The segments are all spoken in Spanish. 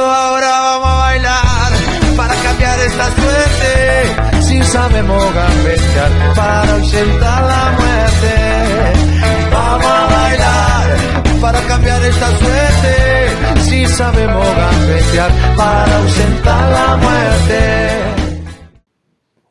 Ahora vamos a bailar para cambiar esta suerte. Si sabemos gambetear para ausentar la muerte. Vamos a bailar para cambiar esta suerte. Si sabemos gambetear para ausentar la muerte.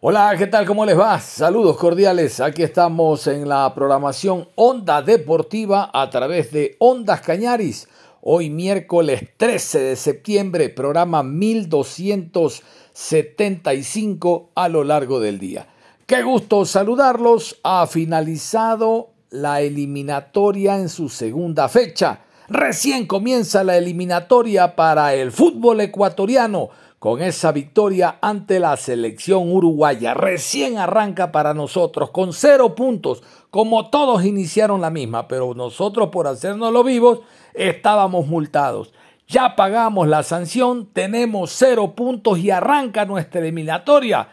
Hola, ¿qué tal? ¿Cómo les va? Saludos cordiales. Aquí estamos en la programación Onda Deportiva a través de Ondas Cañaris Hoy miércoles 13 de septiembre, programa 1275 a lo largo del día. Qué gusto saludarlos. Ha finalizado la eliminatoria en su segunda fecha. Recién comienza la eliminatoria para el fútbol ecuatoriano con esa victoria ante la selección uruguaya. Recién arranca para nosotros con cero puntos, como todos iniciaron la misma, pero nosotros por hacernos los vivos estábamos multados. Ya pagamos la sanción, tenemos cero puntos y arranca nuestra eliminatoria,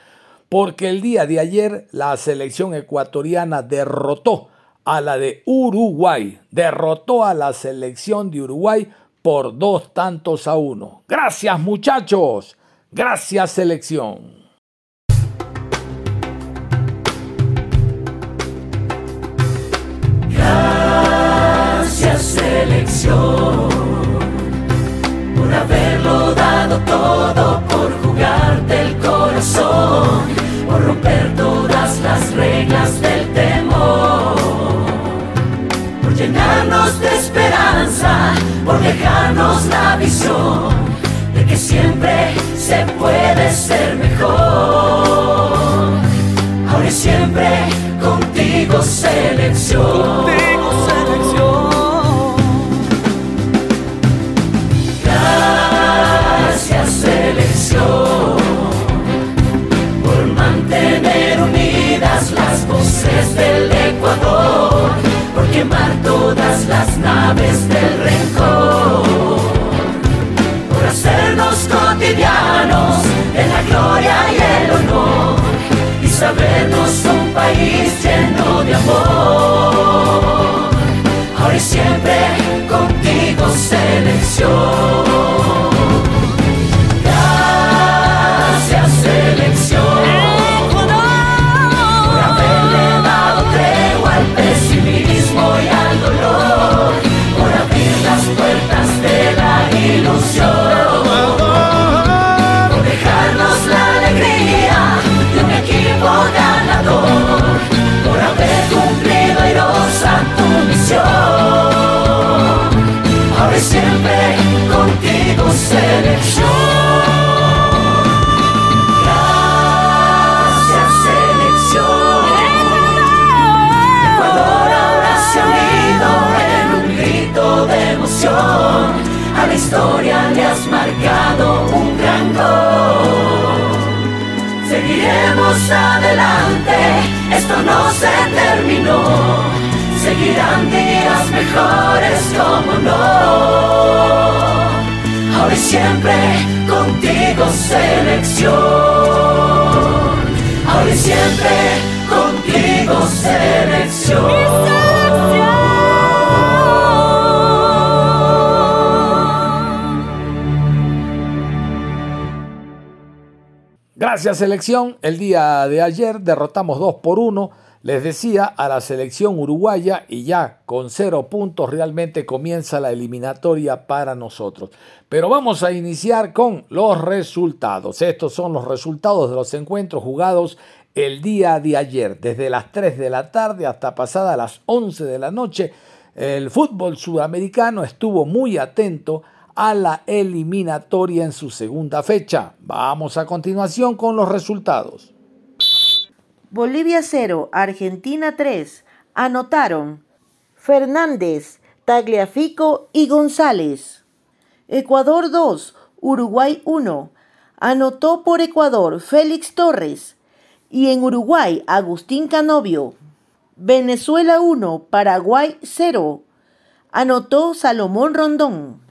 porque el día de ayer la selección ecuatoriana derrotó a la de Uruguay, derrotó a la selección de Uruguay por dos tantos a uno. Gracias muchachos, gracias selección. Selección por haberlo dado todo, por jugarte el corazón, por romper todas las reglas del temor, por llenarnos de esperanza, por dejarnos la visión de que siempre se puede ser mejor. Ahora y siempre contigo selección. del quemar todas las naves del rencor, por hacernos cotidianos en la gloria y el honor, y sabernos un país lleno de amor. Ahora y siempre contigo selección. Gracias selección, el día de ayer derrotamos 2 por 1, les decía, a la selección uruguaya y ya con cero puntos realmente comienza la eliminatoria para nosotros. Pero vamos a iniciar con los resultados. Estos son los resultados de los encuentros jugados el día de ayer, desde las 3 de la tarde hasta pasada las 11 de la noche El fútbol sudamericano estuvo muy atento la eliminatoria en su segunda fecha. Vamos a continuación con los resultados. Bolivia 0, Argentina 3. Anotaron Fernández, Tagliafico y González. Ecuador 2, Uruguay 1. Anotó por Ecuador Félix Torres y en Uruguay Agustín Canovio. Venezuela 1, Paraguay 0. Anotó Salomón Rondón.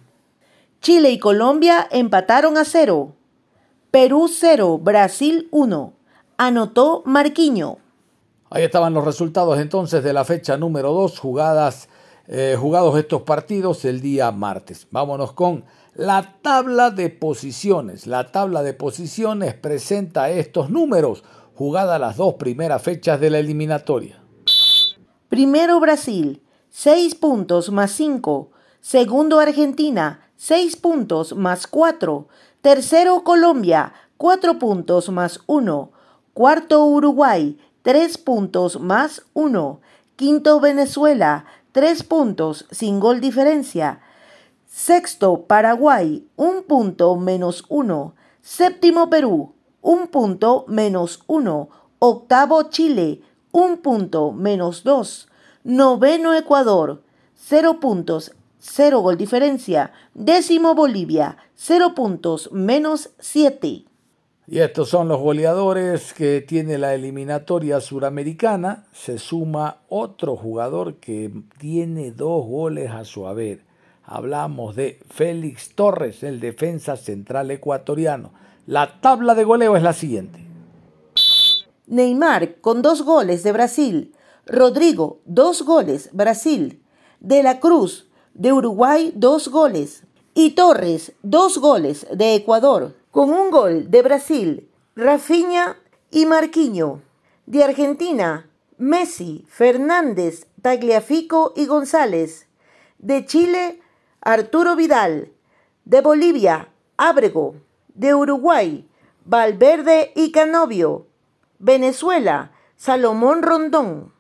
Chile y Colombia empataron a 0. Perú 0, Brasil 1. Anotó Marquiño. Ahí estaban los resultados entonces de la fecha número 2, jugadas, eh, jugados estos partidos el día martes. Vámonos con la tabla de posiciones. La tabla de posiciones presenta estos números, jugadas las dos primeras fechas de la eliminatoria. Primero Brasil, 6 puntos más 5. Segundo Argentina, 6 puntos más 4. Tercero Colombia, 4 puntos más 1. Cuarto Uruguay, 3 puntos más 1. Quinto Venezuela, 3 puntos sin gol diferencia. Sexto Paraguay, 1 punto menos 1. Séptimo Perú, 1 punto menos 1. Octavo Chile, un punto menos 2. Noveno Ecuador, 0 puntos, 0 gol diferencia. Décimo Bolivia, 0 puntos menos 7. Y estos son los goleadores que tiene la eliminatoria suramericana. Se suma otro jugador que tiene dos goles a su haber. Hablamos de Félix Torres, el defensa central ecuatoriano. La tabla de goleo es la siguiente. Neymar con dos goles de Brasil. Rodrigo, dos goles, Brasil. De la Cruz, de Uruguay, dos goles. Y Torres, dos goles, de Ecuador. Con un gol de Brasil, Rafinha y Marquinho. De Argentina, Messi, Fernández, Tagliafico y González. De Chile, Arturo Vidal. De Bolivia, Ábrego. De Uruguay, Valverde y Canovio. Venezuela, Salomón Rondón.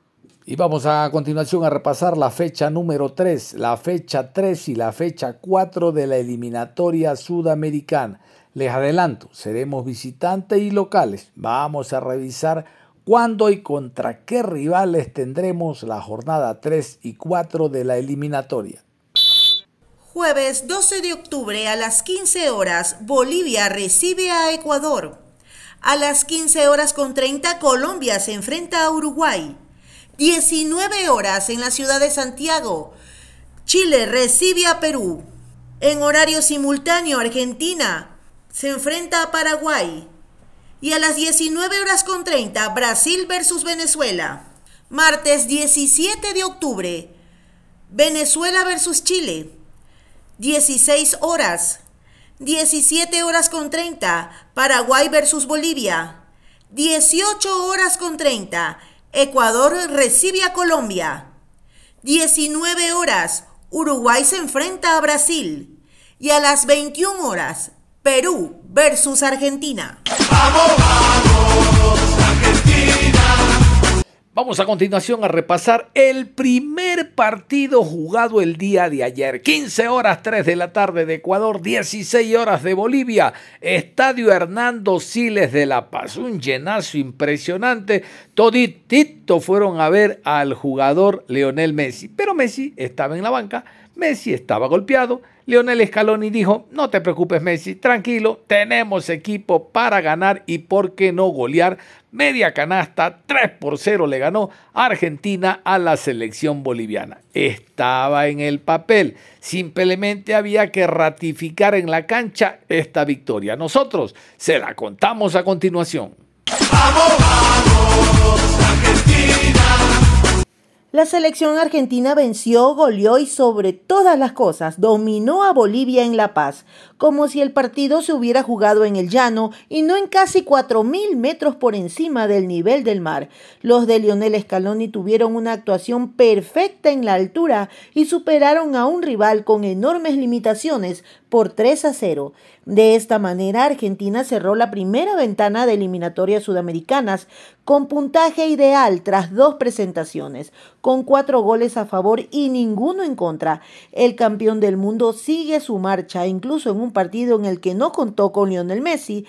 Y vamos a continuación a repasar la fecha número 3, la fecha 3 y la fecha 4 de la eliminatoria sudamericana. Les adelanto, seremos visitantes y locales. Vamos a revisar cuándo y contra qué rivales tendremos la jornada 3 y 4 de la eliminatoria. Jueves 12 de octubre a las 15 horas, Bolivia recibe a Ecuador. A las 15 horas con 30 Colombia se enfrenta a Uruguay. 19 horas en la ciudad de Santiago. Chile recibe a Perú. En horario simultáneo Argentina se enfrenta a Paraguay. Y a las 19 horas con 30 Brasil versus Venezuela. Martes 17 de octubre Venezuela versus Chile. 16 horas 17 horas con 30, Paraguay versus Bolivia. 18 horas con 30, Ecuador recibe a Colombia. 19 horas, Uruguay se enfrenta a Brasil. Y a las 21 horas, Perú versus Argentina. ¡Vamos, vamos! Vamos a continuación a repasar el primer partido jugado el día de ayer. 15 horas 3 de la tarde de Ecuador, 16 horas de Bolivia. Estadio Hernando Siles de La Paz. Un llenazo impresionante. Toditito fueron a ver al jugador Leonel Messi. Pero Messi estaba en la banca. Messi estaba golpeado. Leonel Scaloni dijo, no te preocupes Messi, tranquilo, tenemos equipo para ganar y por qué no golear media canasta, 3 por 0 le ganó Argentina a la selección boliviana. Estaba en el papel, simplemente había que ratificar en la cancha esta victoria. Nosotros se la contamos a continuación. ¡Vamos, vamos, La selección argentina venció, goleó y sobre todas las cosas dominó a Bolivia en La Paz, como si el partido se hubiera jugado en el llano y no en casi 4.000 metros por encima del nivel del mar. Los de Lionel Scaloni tuvieron una actuación perfecta en la altura y superaron a un rival con enormes limitaciones por 3 a 0. De esta manera, Argentina cerró la primera ventana de eliminatorias sudamericanas con puntaje ideal tras dos presentaciones, con cuatro goles a favor y ninguno en contra. El campeón del mundo sigue su marcha, incluso en un partido en el que no contó con Lionel Messi,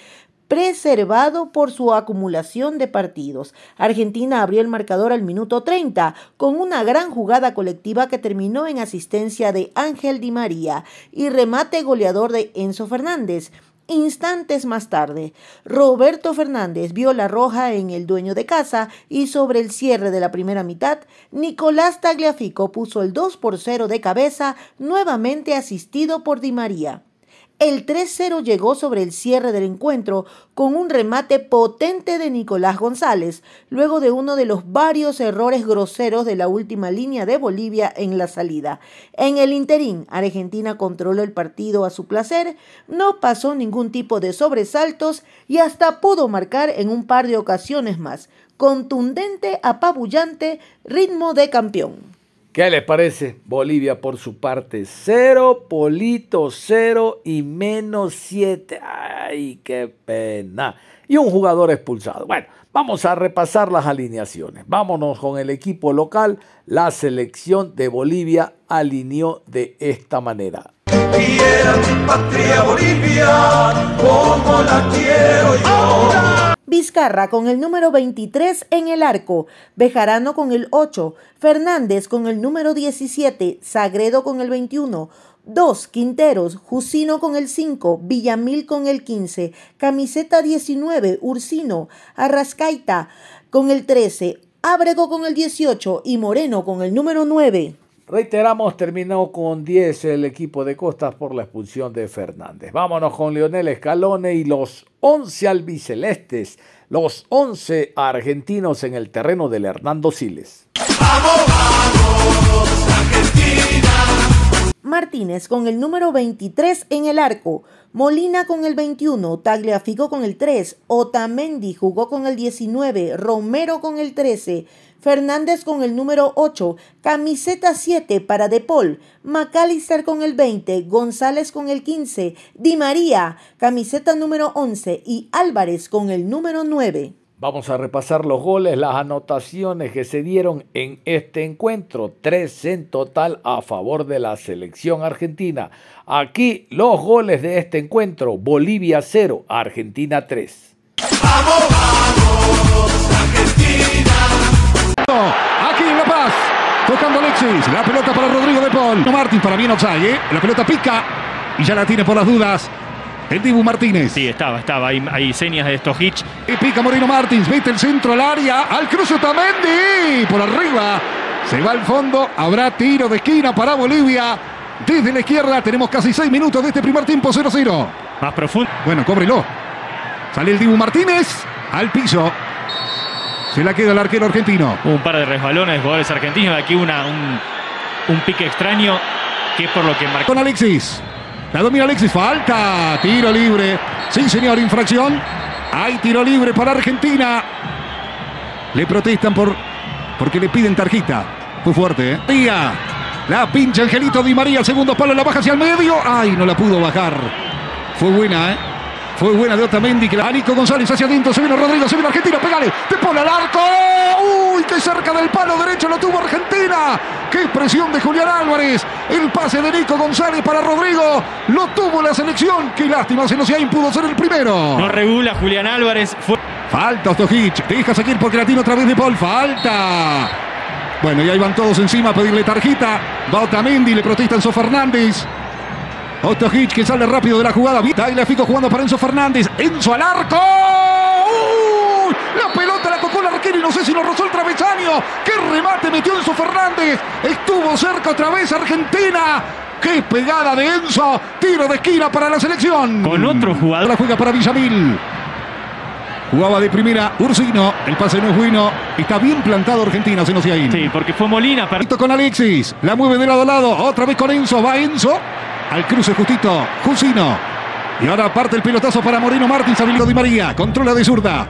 preservado por su acumulación de partidos. Argentina abrió el marcador al minuto 30 con una gran jugada colectiva que terminó en asistencia de Ángel Di María y remate goleador de Enzo Fernández. Instantes más tarde, Roberto Fernández vio la roja en el dueño de casa y sobre el cierre de la primera mitad, Nicolás Tagliafico puso el 2 por 0 de cabeza, nuevamente asistido por Di María. El 3-0 llegó sobre el cierre del encuentro con un remate potente de Nicolás González, luego de uno de los varios errores groseros de la última línea de Bolivia en la salida. En el interín, Argentina controló el partido a su placer, no pasó ningún tipo de sobresaltos y hasta pudo marcar en un par de ocasiones más. Contundente, apabullante, ritmo de campeón. ¿Qué les parece? Bolivia por su parte, cero, Polito cero y menos siete. ¡Ay, qué pena! Y un jugador expulsado. Bueno, vamos a repasar las alineaciones. Vámonos con el equipo local. La selección de Bolivia alineó de esta manera. Vizcarra con el número 23 en el arco, Bejarano con el 8, Fernández con el número 17, Sagredo con el 21, 2 Quinteros, Jusino con el 5, Villamil con el 15, Camiseta 19, Ursino, Arrascaita con el 13, Ábrego con el 18 y Moreno con el número 9. Reiteramos, terminó con 10 el equipo de Costas por la expulsión de Fernández. Vámonos con Leonel Escalone y los 11 albicelestes, los 11 argentinos en el terreno del Hernando Siles. ¡Vamos, vamos, Argentina! Martínez con el número 23 en el arco, Molina con el 21, Tagliafico con el 3, Otamendi jugó con el 19, Romero con el 13, Fernández con el número 8, camiseta 7 para De Paul, McAllister con el 20, González con el 15, Di María, camiseta número 11 y Álvarez con el número 9. Vamos a repasar los goles, las anotaciones que se dieron en este encuentro. Tres en total a favor de la selección argentina. Aquí los goles de este encuentro. Bolivia 0, Argentina 3. ¡Vamos, vamos, La Paz. Tocando Alexis. La pelota para Rodrigo de Paul. Martín para bien Otsay, ¿eh? La pelota pica. Y ya la tiene por las dudas. El Dibu Martínez. Sí, estaba, estaba. Hay, señas de estos hits. Y pica Moreno Martins. Mete el centro al área. Al cruce Tamendi. Por arriba. Se va al fondo. Habrá tiro de esquina para Bolivia. Desde la izquierda tenemos casi seis minutos de este primer tiempo 0-0. Más profundo. Bueno, cóbrelo. Sale el Dibu Martínez al piso. Se la queda el arquero argentino. Un par de resbalones, jugadores argentinos. Aquí una, un, pique extraño que es por lo que marcó. Con Alexis. La domina Alexis. Falta. Tiro libre. Sí, señor. Infracción. Hay tiro libre para Argentina. Le protestan por porque le piden tarjeta. Fue fuerte, ¿eh? La pincha Angelito Di María. El segundo palo la baja hacia el medio. Ay, no la pudo bajar. Fue buena, ¿eh? Fue buena de Otamendi. Que la Nico González hacia adentro. Se viene Rodrigo. Se viene Argentina. Pégale. Te pone al arco. Uy, qué cerca del palo derecho lo tuvo Argentina. Qué presión de Julián Álvarez. El pase de Nico González para Rodrigo. Lo tuvo la selección. Qué lástima. Se nos pudo ser el primero. No regula Julián Álvarez. Falta Ostojic. Deja seguir porque la tiene otra vez de Paul. Falta. Bueno, y ahí van todos encima a pedirle tarjeta. Va Otamendi. Le protesta Enzo Fernández. Otto Hitch que sale rápido de la jugada. Fico jugando para Enzo Fernández. Enzo al arco. La pelota la tocó el arquero y no sé si lo rozó el travesaño. ¡Qué remate metió Enzo Fernández! Estuvo cerca otra vez Argentina. ¡Qué pegada de Enzo! Tiro de esquina para la selección. Con otro jugador. La juega para Villamil. Jugaba de primera Ursino. El pase no es bueno. Está bien plantado Argentina, se nos ahí. Sí, porque fue Molina. Para... Con Alexis. La mueve de lado a lado. Otra vez con Enzo. Va Enzo. Al cruce justito, Jusino. Y ahora parte el pelotazo para Moreno Martins, habilido Di María. Controla de zurda.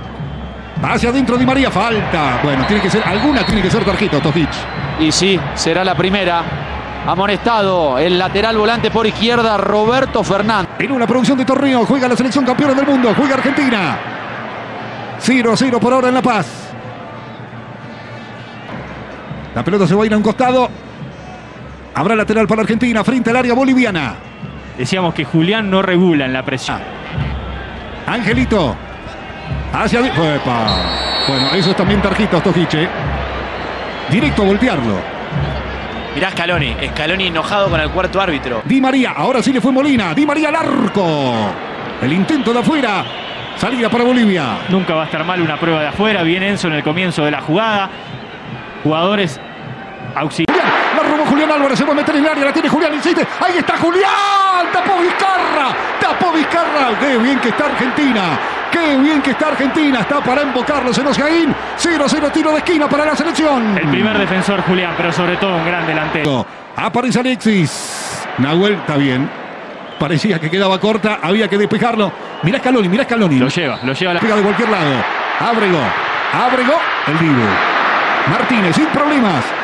Hacia adentro Di María, falta. Bueno, tiene que ser, alguna tiene que ser tarjeta, Tojic. Y sí, será la primera. Amonestado el lateral volante por izquierda, Roberto Fernández. En una producción de torneo, juega la selección campeona del mundo, juega Argentina. 0 a 0 por ahora en La Paz. La pelota se va a ir a un costado. Habrá lateral para Argentina frente al área boliviana. Decíamos que Julián no regula en la presión. Angelito. Hacia. Epa. Bueno, eso es también tarjeta, Tojiche. Directo a voltearlo. Mirá Scaloni, Scaloni enojado con el cuarto árbitro. Di María, ahora sí le fue Molina. Di María al arco. El intento de afuera. Salida para Bolivia. Nunca va a estar mal una prueba de afuera. Bien Enzo en el comienzo de la jugada. Jugadores auxiliares. Julián Álvarez, se va a meter en el área, la tiene Julián, insiste. Ahí está Julián, tapó Vizcarra, tapó Vizcarra. Qué bien que está Argentina. Qué bien que está Argentina. Está para invocarlos en Osgaín. 0-0 tiro de esquina para la selección. El primer defensor Julián, pero sobre todo un gran delantero. Aparece Alexis. Nahuel está bien. Parecía que quedaba corta, había que despejarlo. Mirá Scaloni, mirá Scaloni. Lo lleva, lo lleva. La... Pega de cualquier lado. Ábrego, Ábrego, el Dibu. Martínez, sin problemas.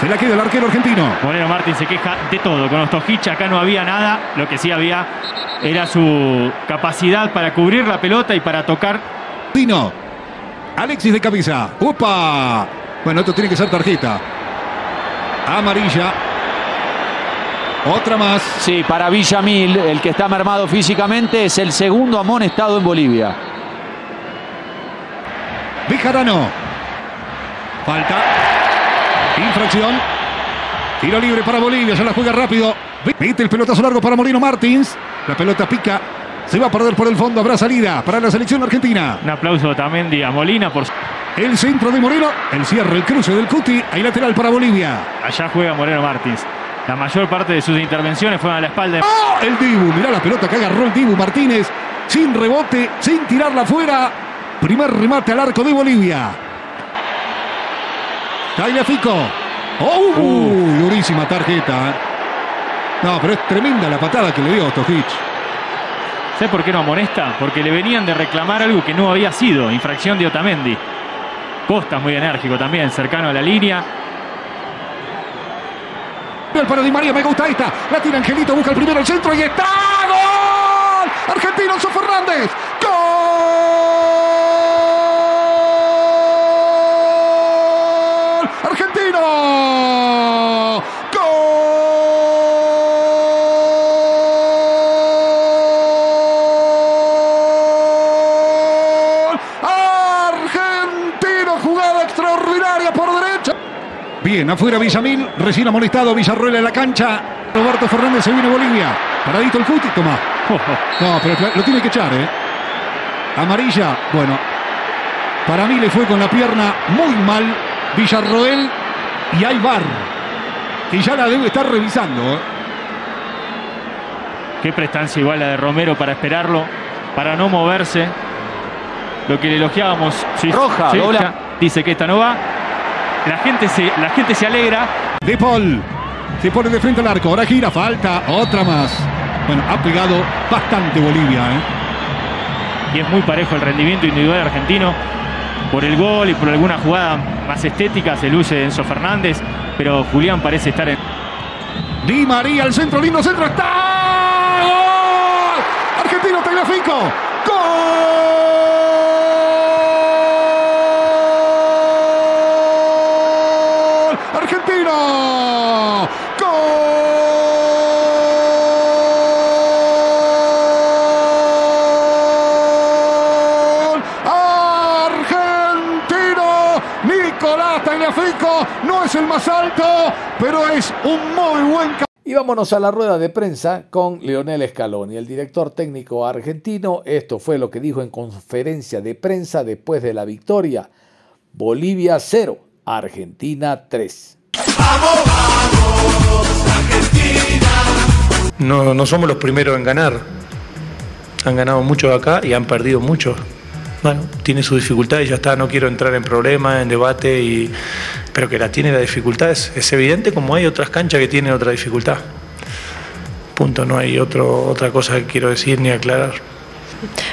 Se la queda el arquero argentino. Moreno Martín se queja de todo. Con Ostojich acá no había nada. Lo que sí había era su capacidad para cubrir la pelota y para tocar. Dino. Alexis de cabeza. ¡Upa! Bueno, esto tiene que ser tarjeta. Amarilla. Otra más. Sí, para Villamil, el que está mermado físicamente, es el segundo amonestado en Bolivia. Bejarano. Falta. Infracción. Tiro libre para Bolivia. Se la juega rápido. Mete el pelotazo largo para Molino Martins. La pelota pica. Se va a perder por el fondo. Habrá salida para la selección argentina. Un aplauso también a Molina por el centro de Moreno. El cierre, el cruce del Cuti. Hay lateral para Bolivia. Allá juega Moreno Martins. La mayor parte de sus intervenciones fueron a la espalda. ¡Oh! El Dibu. Mirá la pelota que agarró el Dibu Martínez. Sin rebote, sin tirarla afuera. Primer remate al arco de Bolivia. Tagliafico. ¡Oh! Uh, durísima tarjeta. No, pero es tremenda la patada que le dio Tojic. ¿Sé por qué no amonesta? Porque le venían de reclamar algo que no había sido. Infracción de Otamendi. Costa muy enérgico también, cercano a la línea. El para Di María, me gusta esta. La tira Angelito, busca el primero al centro y está. ¡Gol! Argentino, Enzo Fernández. ¡Gol! Argentino. ¡Gol! Argentino, jugada extraordinaria por derecha. Bien, afuera Villamil, recién amonestado Villarroel en la cancha. Roberto Fernández se viene Bolivia. Paradito el cuti, toma. No, pero lo tiene que echar, ¿eh? Amarilla, bueno. Para mí le fue con la pierna muy mal Villarroel y hay bar. Que ya la debe estar revisando. ¿eh? Qué prestancia igual la de Romero para esperarlo, para no moverse. Lo que le elogiábamos. Sí, Roja, sí, dobla. ya dice que esta no va. La gente se, la gente se alegra. De Paul. Se pone de frente al arco. Ahora gira, falta. Otra más. Bueno, ha pegado bastante Bolivia. ¿eh? Y es muy parejo el rendimiento individual argentino. Por el gol y por alguna jugada más estética se luce Enzo Fernández. Pero Julián parece estar en. Di María, el centro, lindo centro. ¡Está! ¡Gol! Argentino Tagliafico. ¡Gol! Argentino. ¡Gol! Argentino. Nicolás Tagliafico no es el más alto, pero es un muy buen Y vámonos a la rueda de prensa con Leonel Scaloni, el director técnico argentino. Esto fue lo que dijo en conferencia de prensa después de la victoria. Bolivia 0, Argentina 3. No, no somos los primeros en ganar. Han ganado muchos acá y han perdido muchos. Bueno, tiene sus dificultades, ya está, no quiero entrar en problemas, en debate, y, pero que la tiene la dificultad es, evidente como hay otras canchas que tienen otra dificultad. Punto, no hay otro, otra cosa que quiero decir ni aclarar.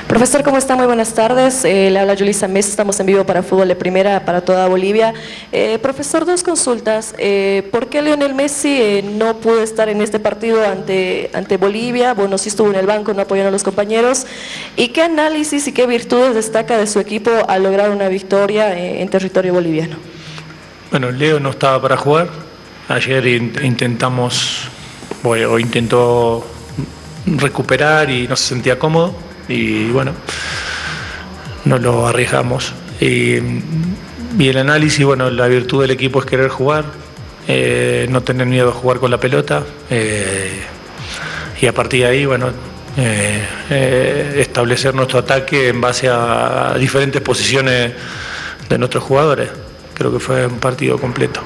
Profesor, ¿cómo está? Muy buenas tardes. Eh, le habla Julissa Mesa, estamos en vivo para Fútbol de Primera, para toda Bolivia. Eh, profesor, dos consultas. Eh, ¿Por qué Lionel Messi no pudo estar en este partido ante, ante Bolivia? Bueno, sí estuvo en el banco, no apoyando a los compañeros. ¿Y qué análisis y qué virtudes destaca de su equipo al lograr una victoria en territorio boliviano? Bueno, Leo no estaba para jugar. Ayer intentamos, o intentó recuperar y no se sentía cómodo. Y bueno, no lo arriesgamos. Y, el análisis, bueno, la virtud del equipo es querer jugar, eh, no tener miedo a jugar con la pelota. Eh, y a partir de ahí, bueno, eh, establecer nuestro ataque en base a diferentes posiciones de nuestros jugadores. Creo que fue un partido completo.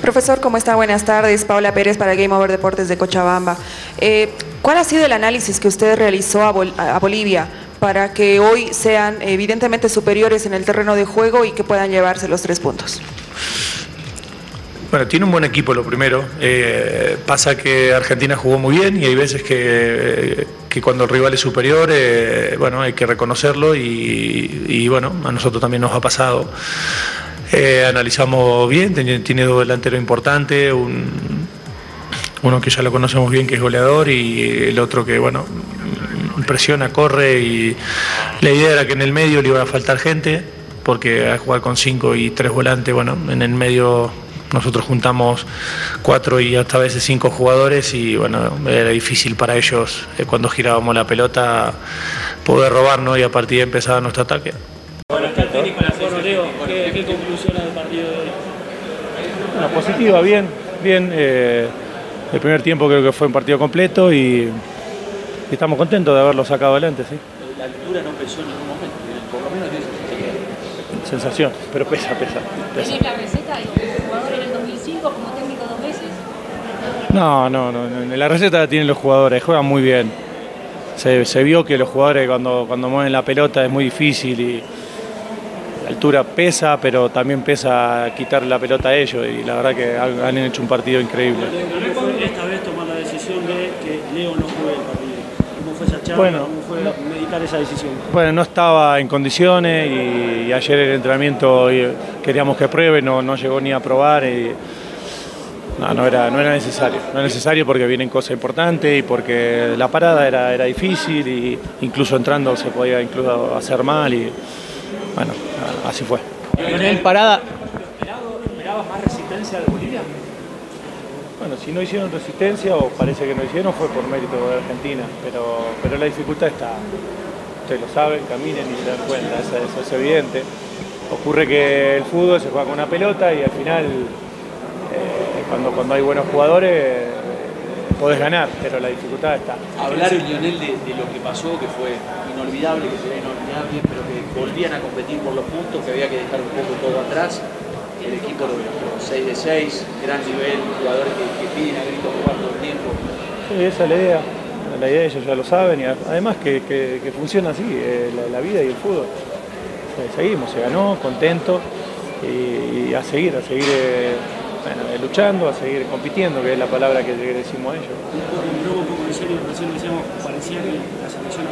Profesor, ¿cómo está? Buenas tardes. Paula Pérez para Game Over Deportes de Cochabamba. ¿Cuál ha sido el análisis que usted realizó a Bolivia? para que hoy sean evidentemente superiores en el terreno de juego y que puedan llevarse los tres puntos? Bueno, tiene un buen equipo lo primero. Eh, pasa que Argentina jugó muy bien y hay veces que, cuando el rival es superior, eh, bueno, hay que reconocerlo y, bueno, a nosotros también nos ha pasado. Analizamos bien, tiene, dos delanteros importantes, uno que ya lo conocemos bien que es goleador y el otro que, bueno, presiona, corre y la idea era que en el medio le iba a faltar gente, porque a jugar con cinco y tres volantes, bueno, en el medio nosotros juntamos cuatro y hasta a veces cinco jugadores y bueno, era difícil para ellos eh, cuando girábamos la pelota poder robarnos y a partir de empezar nuestro ataque. Bueno, está el técnico Leo, ¿qué, ¿qué conclusión del partido de hoy? Bueno, positiva, bien, bien. Eh, el primer tiempo creo que fue un partido completo y estamos contentos de haberlo sacado adelante, sí. La altura no pesó en ningún momento, por lo menos tiene sensación. Sensación, pero pesa, pesa. ¿Tienes la receta de jugador en el 2005 como técnico dos veces? No, no, no, la receta la tienen los jugadores, juegan muy bien. Se, vio que los jugadores cuando, cuando mueven la pelota es muy difícil y altura pesa, pero también pesa quitar la pelota a ellos y la verdad que han hecho un partido increíble. Esta vez tomar la decisión de que Leo no juegue el partido bueno, meditar esa decisión? Bueno, no estaba en condiciones y, ayer el entrenamiento queríamos que pruebe, no, no llegó ni a probar. Y, no, no era, no era necesario. No era necesario porque vienen cosas importantes y porque la parada era, era difícil y incluso entrando se podía incluso hacer mal y bueno, así fue. ¿En parada esperabas más resistencia de Bolivia? Bueno, si no hicieron resistencia o parece que no hicieron fue por mérito de Argentina, pero, pero la dificultad está. Ustedes lo saben, caminen y se dan cuenta, eso, es evidente. Ocurre que el fútbol se juega con una pelota y al final, eh, cuando, cuando hay buenos jugadores, eh, podés ganar, pero la dificultad está. Hablar, Lionel, de, de, lo que pasó, que fue inolvidable, que sería inolvidable, pero que volvían a competir por los puntos, que había que dejar un poco todo atrás el equipo lo 6 de 6, gran nivel, jugadores que, piden a grito jugar todo el tiempo. Sí, esa es la idea. La idea ellos ya lo saben y además que, funciona así, eh, la, vida y el fútbol. Eh, seguimos, se ganó, contento y, a seguir, a seguir eh, luchando, a seguir compitiendo, que es la palabra que le decimos a ellos. Un poco de serio, recién decíamos, parecía que la selección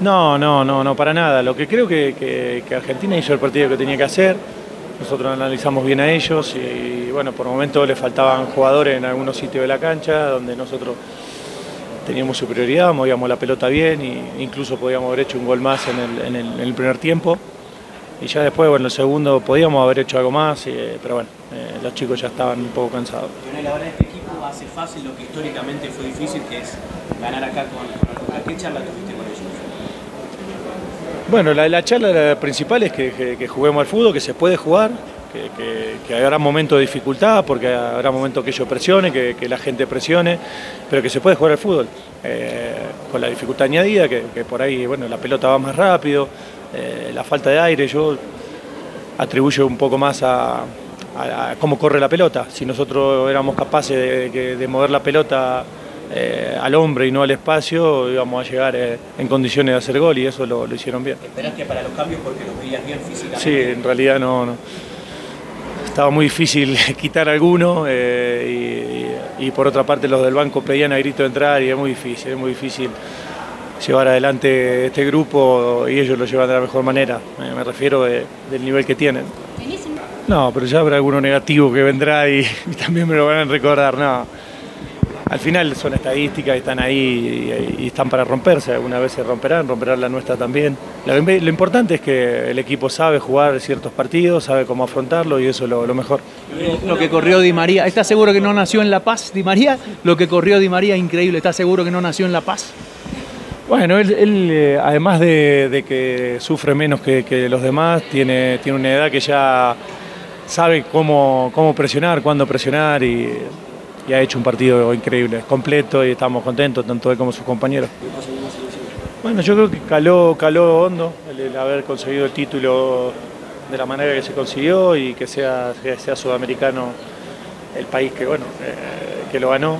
no, no, no, no, para nada. Lo que creo que, Argentina hizo el partido que tenía que hacer. Nosotros analizamos bien a ellos y bueno, por momentos le faltaban jugadores en algunos sitios de la cancha donde nosotros teníamos superioridad, movíamos la pelota bien e incluso podíamos haber hecho un gol más en el, primer tiempo. Y ya después, bueno, el segundo podíamos haber hecho algo más, eh, pero bueno, eh, los chicos ya estaban un poco cansados. Hace fácil lo que históricamente fue difícil, que es ganar acá con, con ¿Qué charla tuviste con ellos? Bueno, la, charla principal es que, juguemos al fútbol, que se puede jugar, que, habrá momentos de dificultad, porque habrá momentos que ellos presionen, que, la gente presione, pero que se puede jugar al fútbol. Eh, con la dificultad añadida, que, por ahí bueno, la pelota va más rápido, eh, la falta de aire, yo atribuyo un poco más a, cómo corre la pelota. Si nosotros éramos capaces de mover la pelota eh, al hombre y no al espacio, íbamos a llegar eh, en condiciones de hacer gol y eso lo, hicieron bien. ¿Esperaste para los cambios porque los veías bien físicamente? Sí, en realidad no. Estaba muy difícil quitar alguno eh, y, por otra parte los del banco pedían a grito de entrar y es muy difícil, es muy difícil llevar adelante este grupo y ellos lo llevan de la mejor manera. Me, refiero del nivel que tienen. No, pero ya habrá alguno negativo que vendrá y, y también me lo van a recordar. No al final son estadísticas, están ahí y, están para romperse. Algunas veces se romperán, romperán la nuestra también. Lo, lo, importante es que el equipo sabe jugar ciertos partidos, sabe cómo afrontarlo y eso es lo, mejor. Lo que corrió Di María, ¿está seguro que no nació en La Paz, Di María? Lo que corrió Di María, increíble, ¿está seguro que no nació en La Paz? Bueno, él, eh, además de, que sufre menos que, los demás, tiene, tiene una edad que ya sabe cómo, cómo presionar, cuándo presionar y y ha hecho un partido increíble, completo y estamos contentos, tanto él como sus compañeros. Bueno, yo creo que caló, caló hondo el, haber conseguido el título de la manera que se consiguió y que sea, sea sudamericano el país que, bueno, eh, que lo ganó.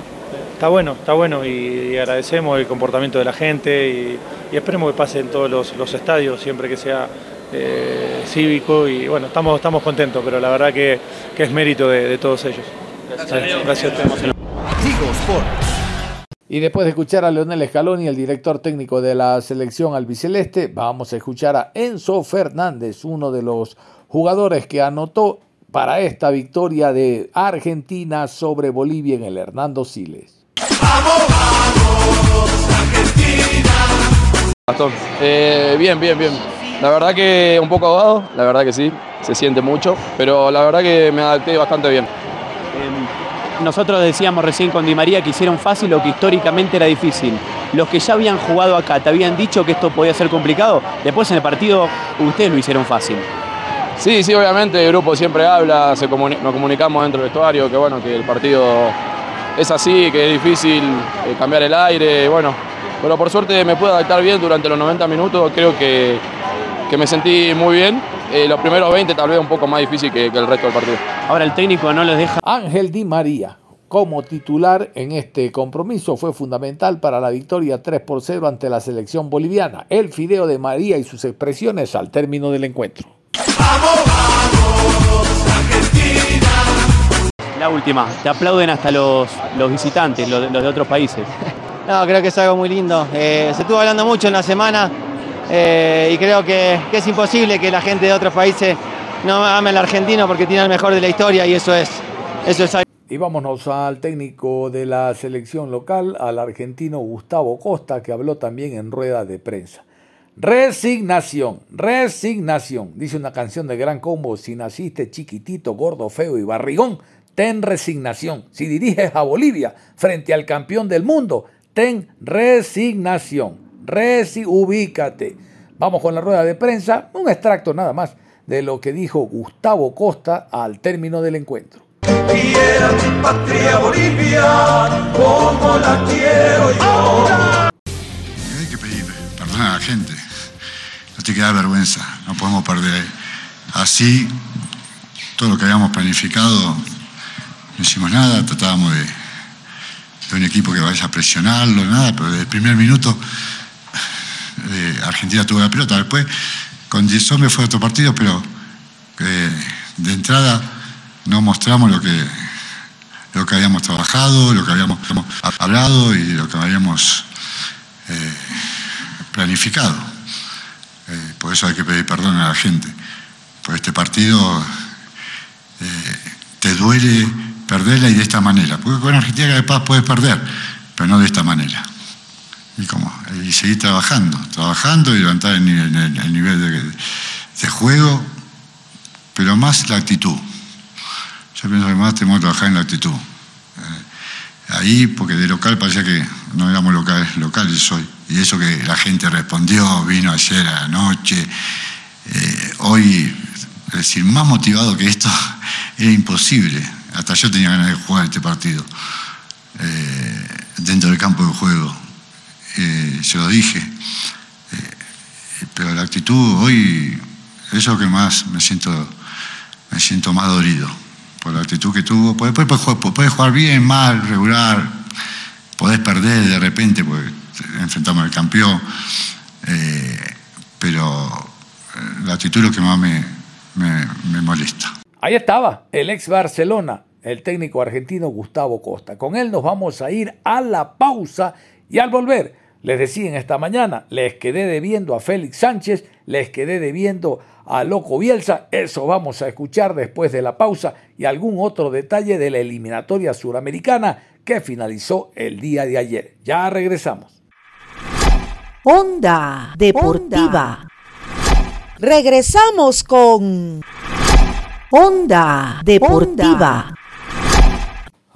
Está bueno, está bueno y, agradecemos el comportamiento de la gente y, esperemos que pase en todos los, estadios siempre que sea eh, cívico y bueno, estamos, estamos contentos, pero la verdad que, es mérito de todos ellos. Gracias, Y después de escuchar a Leonel Scaloni, el director técnico de la selección albiceleste, vamos a escuchar a Enzo Fernández, uno de los jugadores que anotó para esta victoria de Argentina sobre Bolivia en el Hernando Siles. ¡Vamos, vamos, Argentina! Eh, bien, bien, bien. La verdad que un poco ahogado, la verdad que sí, se siente mucho, pero la verdad que me adapté bastante bien. Nosotros decíamos recién con Di María que hicieron fácil lo que históricamente era difícil. Los que ya habían jugado acá, ¿te habían dicho que esto podía ser complicado? Después en el partido ustedes lo hicieron fácil. Sí, sí, obviamente el grupo siempre habla, se nos comunicamos dentro del vestuario, que bueno, que el partido es así, que es difícil eh, cambiar el aire, bueno, pero por suerte me pude adaptar bien durante los 90 minutos, creo que, que me sentí muy bien eh, los primeros 20 tal vez un poco más difícil que, el resto del partido. Ahora el técnico no les deja. Ángel Di María, como titular en este compromiso, fue fundamental para la victoria 3 por 0 ante la selección boliviana. El fideo de María y sus expresiones al término del encuentro. ¡Vamos, vamos, Argentina! La última, te aplauden hasta los, los visitantes, los, de otros países. No, creo que es algo muy lindo. Eh, se estuvo hablando mucho en la semana eh, y creo que, es imposible que la gente de otros países no ame al argentino porque tiene el mejor de la historia y eso es, eso es y vámonos al técnico de la selección local, al argentino Gustavo Costa, que habló también en rueda de prensa. Resignación, resignación, dice una canción de Gran Combo, si naciste chiquitito, gordo, feo y barrigón, ten resignación. Si diriges a Bolivia frente al campeón del mundo, ten resignación. Resi, ubícate. Vamos con la rueda de prensa, un extracto nada más de lo que dijo Gustavo Costa al término del encuentro. Quiera mi patria Bolivia como la quiero yo. Hay que pedir perdón a la gente. No te queda vergüenza. No podemos perder así todo lo que habíamos planificado. No hicimos nada, tratábamos de, de un equipo que vaya a presionarlo, nada, pero desde el primer minuto Argentina tuvo la pelota. Después, con me fue otro partido, pero eh, de entrada no mostramos lo que, lo que habíamos trabajado, lo que habíamos hablado y lo que habíamos eh, planificado. Eh, por eso hay que pedir perdón a la gente. Por este partido te duele perderla y de esta manera. Porque con Argentina de paz puedes perder, pero no de esta manera y, como, y seguir trabajando, trabajando y levantar el nivel, de, juego, pero más la actitud. Yo pienso que más tenemos que trabajar en la actitud. Eh, ahí, porque de local parecía que no éramos locales, locales hoy. Y eso que la gente respondió, vino ayer a. Eh, hoy, es decir, más motivado que esto era imposible. Hasta yo tenía ganas de jugar este partido eh, dentro del campo de juego eh, se lo dije. Eh, pero la actitud hoy es lo que más me siento, me siento más dolido. Por la actitud que tuvo. Puedes, puedes, jugar bien, mal, regular. Podés perder de repente, porque enfrentamos al campeón. Eh, pero la actitud es lo que más me, me molesta. Ahí estaba, el ex Barcelona, el técnico argentino Gustavo Costa. Con él nos vamos a ir a la pausa y al volver les decía en esta mañana, les quedé debiendo a Félix Sánchez, les quedé debiendo a Loco Bielsa, eso vamos a escuchar después de la pausa y algún otro detalle de la eliminatoria suramericana que finalizó el día de ayer. Ya regresamos. Onda Deportiva. Regresamos con Onda Deportiva.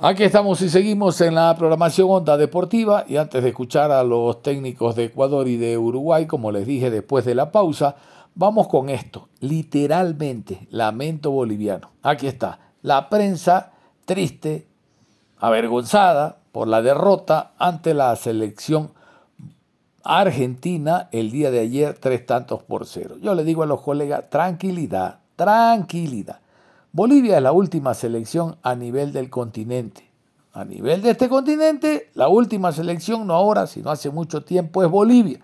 Aquí estamos y seguimos en la programación Onda Deportiva y antes de escuchar a los técnicos de Ecuador y de Uruguay, como les dije después de la pausa, vamos con esto, literalmente, lamento boliviano. Aquí está, la prensa triste, avergonzada por la derrota ante la selección argentina el día de ayer, tres tantos por cero. Yo le digo a los colegas, tranquilidad, tranquilidad. Bolivia es la última selección a nivel del continente. A nivel de este continente, la última selección, no ahora, sino hace mucho tiempo, es Bolivia.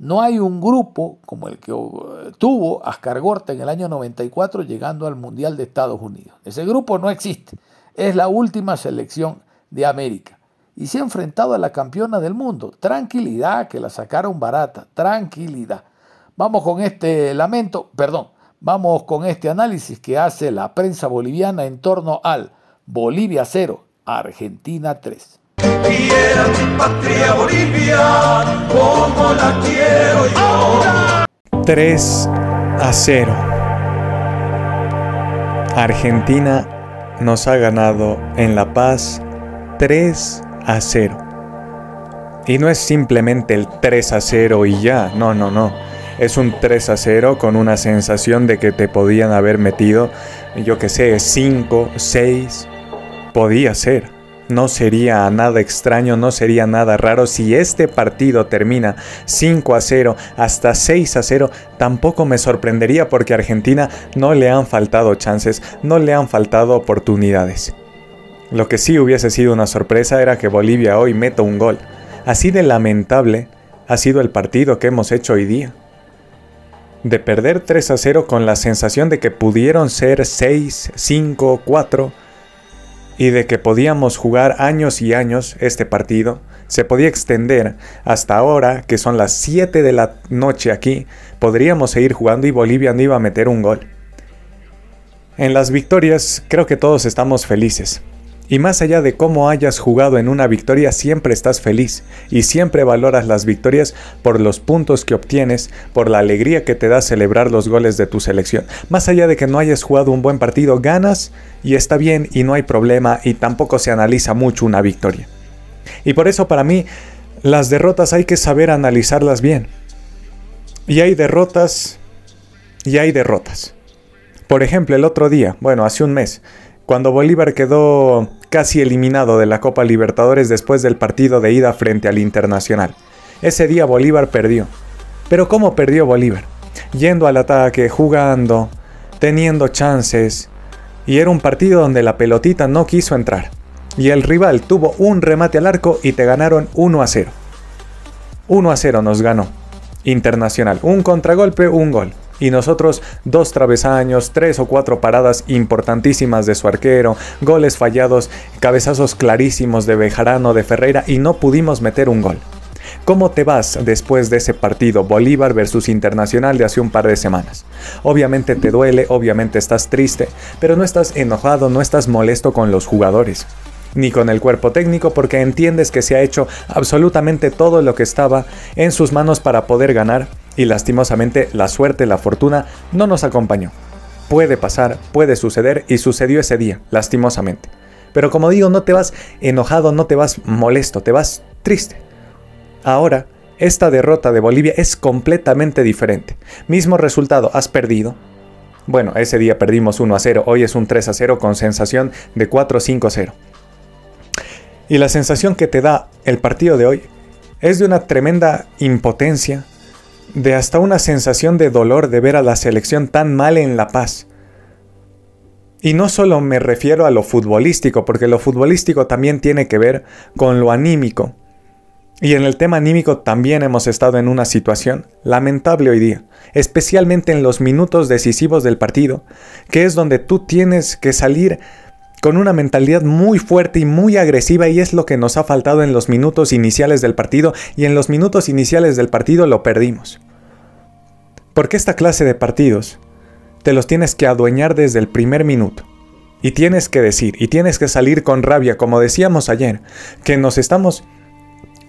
No hay un grupo como el que uh, tuvo Ascar Gorta en el año 94 llegando al Mundial de Estados Unidos. Ese grupo no existe. Es la última selección de América. Y se ha enfrentado a la campeona del mundo. Tranquilidad, que la sacaron barata. Tranquilidad. Vamos con este lamento, perdón, Vamos con este análisis que hace la prensa boliviana en torno al Bolivia 0, Argentina 3. Quiera mi patria Bolivia como la quiero yo. 3 a 0. Argentina nos ha ganado en La Paz 3 a 0. Y no es simplemente el 3 a 0 y ya, no, no, no es un 3 a 0 con una sensación de que te podían haber metido, yo que sé, 5, 6. Podía ser. No sería nada extraño, no sería nada raro si este partido termina 5 a 0 hasta 6 a 0. Tampoco me sorprendería porque a Argentina no le han faltado chances, no le han faltado oportunidades. Lo que sí hubiese sido una sorpresa era que Bolivia hoy meta un gol. Así de lamentable ha sido el partido que hemos hecho hoy día de perder 3 a 0 con la sensación de que pudieron ser 6, 5, 4 y de que podíamos jugar años y años este partido, se podía extender hasta ahora, que son las 7 de la noche aquí, podríamos seguir jugando y Bolivia no iba a meter un gol. En las victorias creo que todos estamos felices, y más allá de cómo hayas jugado en una victoria, siempre estás feliz y siempre valoras las victorias por los puntos que obtienes, por la alegría que te da celebrar los goles de tu selección. Más allá de que no hayas jugado un buen partido, ganas y está bien y no hay problema y tampoco se analiza mucho una victoria. Y por eso para mí las derrotas hay que saber analizarlas bien. Y hay derrotas y hay derrotas. Por ejemplo, el otro día, bueno, hace un mes, cuando Bolívar quedó casi eliminado de la Copa Libertadores después del partido de ida frente al Internacional. Ese día Bolívar perdió. Pero ¿cómo perdió Bolívar? Yendo al ataque, jugando, teniendo chances. Y era un partido donde la pelotita no quiso entrar. Y el rival tuvo un remate al arco y te ganaron 1 a 0. 1 a 0 nos ganó. Internacional. Un contragolpe, un gol y nosotros dos travesaños, tres o cuatro paradas importantísimas de su arquero, goles fallados, cabezazos clarísimos de Bejarano, de Ferreira y no pudimos meter un gol. ¿Cómo te vas después de ese partido Bolívar versus Internacional de hace un par de semanas? Obviamente te duele, obviamente estás triste, pero no estás enojado, no estás molesto con los jugadores ni con el cuerpo técnico porque entiendes que se ha hecho absolutamente todo lo que estaba en sus manos para poder ganar y lastimosamente la suerte, la fortuna no nos acompañó. Puede pasar, puede suceder y sucedió ese día, lastimosamente. Pero como digo, no te vas enojado, no te vas molesto, te vas triste. Ahora, esta derrota de Bolivia es completamente diferente. Mismo resultado, has perdido. Bueno, ese día perdimos 1 a 0, hoy es un 3 a 0 con sensación de 4 5 0. Y la sensación que te da el partido de hoy es de una tremenda impotencia, de hasta una sensación de dolor de ver a la selección tan mal en La Paz. Y no solo me refiero a lo futbolístico, porque lo futbolístico también tiene que ver con lo anímico. Y en el tema anímico también hemos estado en una situación lamentable hoy día, especialmente en los minutos decisivos del partido, que es donde tú tienes que salir con una mentalidad muy fuerte y muy agresiva y es lo que nos ha faltado en los minutos iniciales del partido y en los minutos iniciales del partido lo perdimos. Porque esta clase de partidos te los tienes que adueñar desde el primer minuto. Y tienes que decir, y tienes que salir con rabia, como decíamos ayer, que nos estamos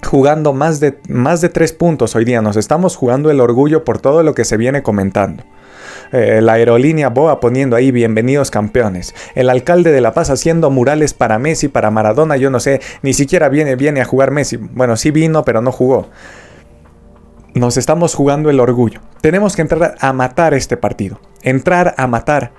jugando más de, más de tres puntos hoy día, nos estamos jugando el orgullo por todo lo que se viene comentando. Eh, la aerolínea Boa poniendo ahí bienvenidos campeones. El alcalde de La Paz haciendo murales para Messi, para Maradona, yo no sé, ni siquiera viene, viene a jugar Messi. Bueno, sí vino, pero no jugó. Nos estamos jugando el orgullo. Tenemos que entrar a matar este partido. Entrar a matar.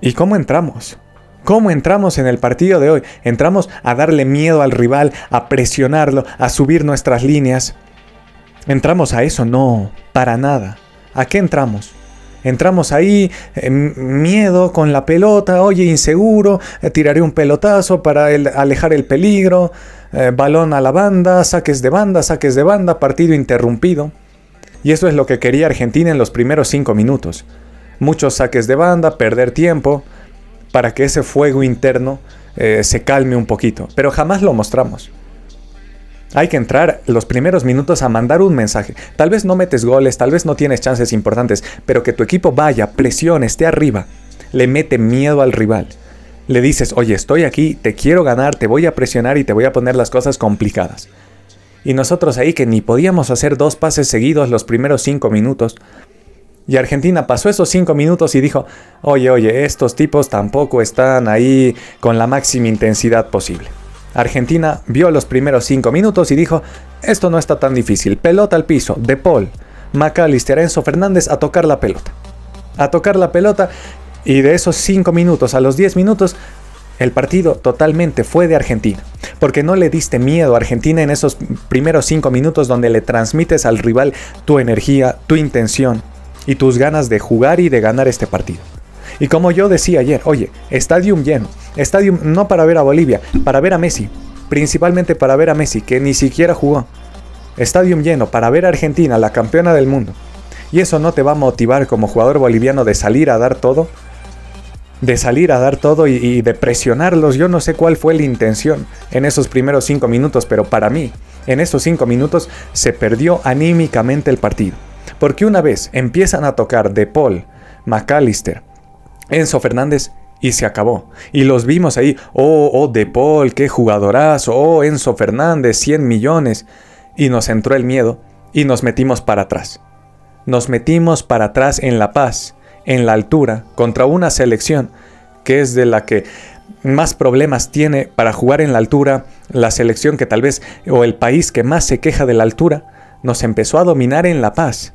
¿Y cómo entramos? ¿Cómo entramos en el partido de hoy? Entramos a darle miedo al rival, a presionarlo, a subir nuestras líneas. ¿Entramos a eso? No, para nada. ¿A qué entramos? Entramos ahí, eh, miedo con la pelota, oye, inseguro, eh, tiraré un pelotazo para alejar el peligro, eh, balón a la banda, saques de banda, saques de banda, partido interrumpido. Y eso es lo que quería Argentina en los primeros cinco minutos. Muchos saques de banda, perder tiempo, para que ese fuego interno se calme un poquito. Pero jamás lo mostramos. Hay que entrar los primeros minutos a mandar un mensaje. Tal vez no metes goles, tal vez no tienes chances importantes, pero que tu equipo vaya, presione, esté arriba. Le mete miedo al rival. Le dices, oye, estoy aquí, te quiero ganar, te voy a presionar y te voy a poner las cosas complicadas. Y nosotros ahí que ni podíamos hacer dos pases seguidos los primeros cinco minutos. Y Argentina pasó esos cinco minutos y dijo, oye, oye, estos tipos tampoco están ahí con la máxima intensidad posible. Argentina vio los primeros 5 minutos y dijo, esto no está tan difícil, pelota al piso, De Paul, McAllister, Enzo Fernández a tocar la pelota. A tocar la pelota y de esos 5 minutos a los 10 minutos, el partido totalmente fue de Argentina. Porque no le diste miedo a Argentina en esos primeros 5 minutos donde le transmites al rival tu energía, tu intención y tus ganas de jugar y de ganar este partido. Y como yo decía ayer, oye, estadio lleno. Estadio no para ver a Bolivia, para ver a Messi. Principalmente para ver a Messi, que ni siquiera jugó. Estadio lleno para ver a Argentina, la campeona del mundo. Y eso no te va a motivar como jugador boliviano de salir a dar todo. De salir a dar todo y, y de presionarlos. Yo no sé cuál fue la intención en esos primeros cinco minutos, pero para mí, en esos cinco minutos se perdió anímicamente el partido. Porque una vez empiezan a tocar De Paul, McAllister, Enzo Fernández y se acabó. Y los vimos ahí, oh, oh, De Paul, qué jugadorazo, oh, Enzo Fernández, 100 millones. Y nos entró el miedo y nos metimos para atrás. Nos metimos para atrás en La Paz, en la altura, contra una selección que es de la que más problemas tiene para jugar en la altura, la selección que tal vez, o el país que más se queja de la altura, nos empezó a dominar en La Paz.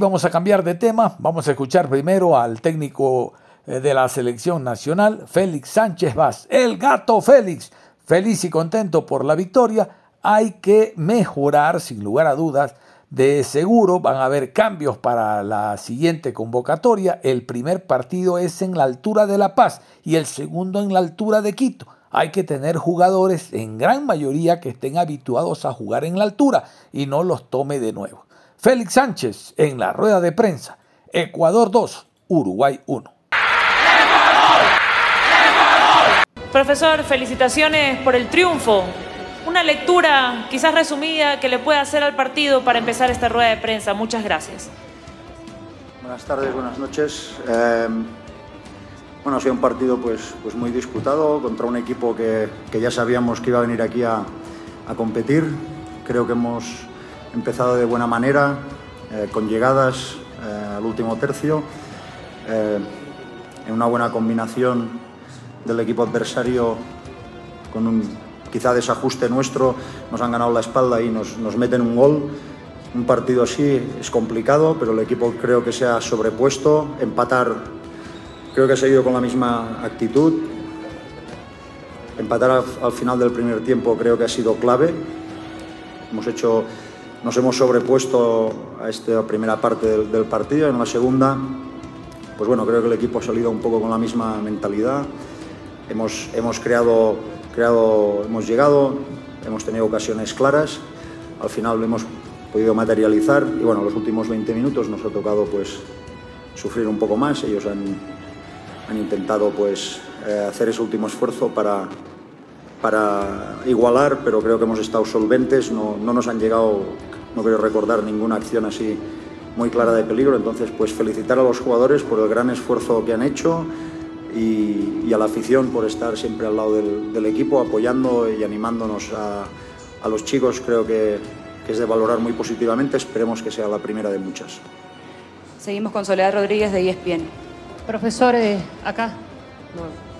vamos a cambiar de tema. Vamos a escuchar primero al técnico eh, de la selección nacional, Félix Sánchez Vaz. El gato Félix, feliz y contento por la victoria. Hay que mejorar, sin lugar a dudas. De seguro van a haber cambios para la siguiente convocatoria. El primer partido es en la altura de La Paz y el segundo en la altura de Quito. Hay que tener jugadores en gran mayoría que estén habituados a jugar en la altura y no los tome de nuevo. Félix Sánchez en la rueda de prensa. Ecuador 2, Uruguay 1. Profesor, felicitaciones por el triunfo. Una lectura quizás resumida que le pueda hacer al partido para empezar esta rueda de prensa. Muchas gracias. Buenas tardes, buenas noches. Eh, bueno, ha sido un partido pues, pues muy disputado contra un equipo que, que ya sabíamos que iba a venir aquí a, a competir. Creo que hemos empezado de buena manera, eh, con llegadas eh, al último tercio, eh, en una buena combinación del equipo adversario con un quizá desajuste nuestro, nos han ganado la espalda y nos, nos meten un gol. Un partido así es complicado, pero el equipo creo que se ha sobrepuesto. Empatar, creo que ha seguido con la misma actitud. Empatar al, al final del primer tiempo creo que ha sido clave. Hemos hecho nos hemos sobrepuesto a esta primera parte del, partido. En la segunda, pues bueno, creo que el equipo ha salido un poco con la misma mentalidad. Hemos, hemos creado, creado, hemos llegado, hemos tenido ocasiones claras. Al final lo hemos podido materializar y bueno, los últimos 20 minutos nos ha tocado pues sufrir un poco más. Ellos han, han intentado pues eh, hacer ese último esfuerzo para, para igualar, pero creo que hemos estado solventes, no, no, nos han llegado, no quiero recordar ninguna acción así muy clara de peligro, entonces pues felicitar a los jugadores por el gran esfuerzo que han hecho y, y a la afición por estar siempre al lado del, del equipo, apoyando y animándonos a, a los chicos, creo que, que es de valorar muy positivamente, esperemos que sea la primera de muchas. Seguimos con Soledad Rodríguez de ESPN. Profesor, eh, acá. No.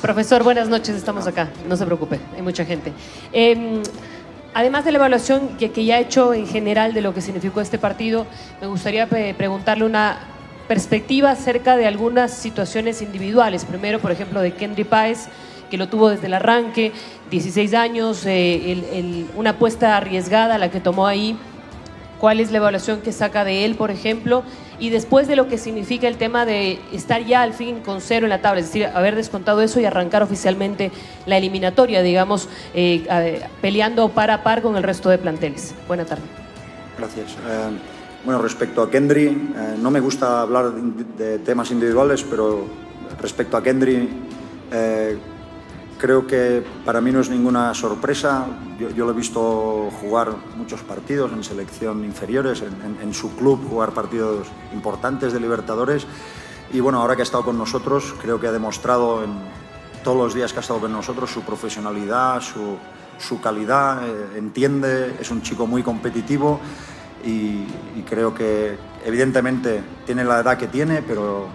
Profesor, buenas noches, estamos acá, no se preocupe, hay mucha gente. Eh, además de la evaluación que, que, ya ha hecho en general de lo que significó este partido, me gustaría preguntarle una perspectiva acerca de algunas situaciones individuales. Primero, por ejemplo, de Kendry Páez, que lo tuvo desde el arranque, 16 años, eh, una apuesta arriesgada la que tomó ahí. ¿Cuál es la evaluación que saca de él, por ejemplo? Y después de lo que significa el tema de estar ya al fin con cero en la tabla, es decir, haber descontado eso y arrancar oficialmente la eliminatoria, digamos, eh, peleando par a par con el resto de planteles. Buenas tardes. Gracias. Eh, bueno, respecto a Kendry, eh, no me gusta hablar de temas individuales, pero respecto a Kendry, creo que para mí no es ninguna sorpresa. Yo, lo he visto jugar muchos partidos en selección inferiores, en, su club jugar partidos importantes de Libertadores. Y bueno, ahora que ha estado con nosotros, creo que ha demostrado en todos los días que ha estado con nosotros su profesionalidad, su, calidad, eh, entiende, es un chico muy competitivo y creo que evidentemente tiene la edad que tiene, pero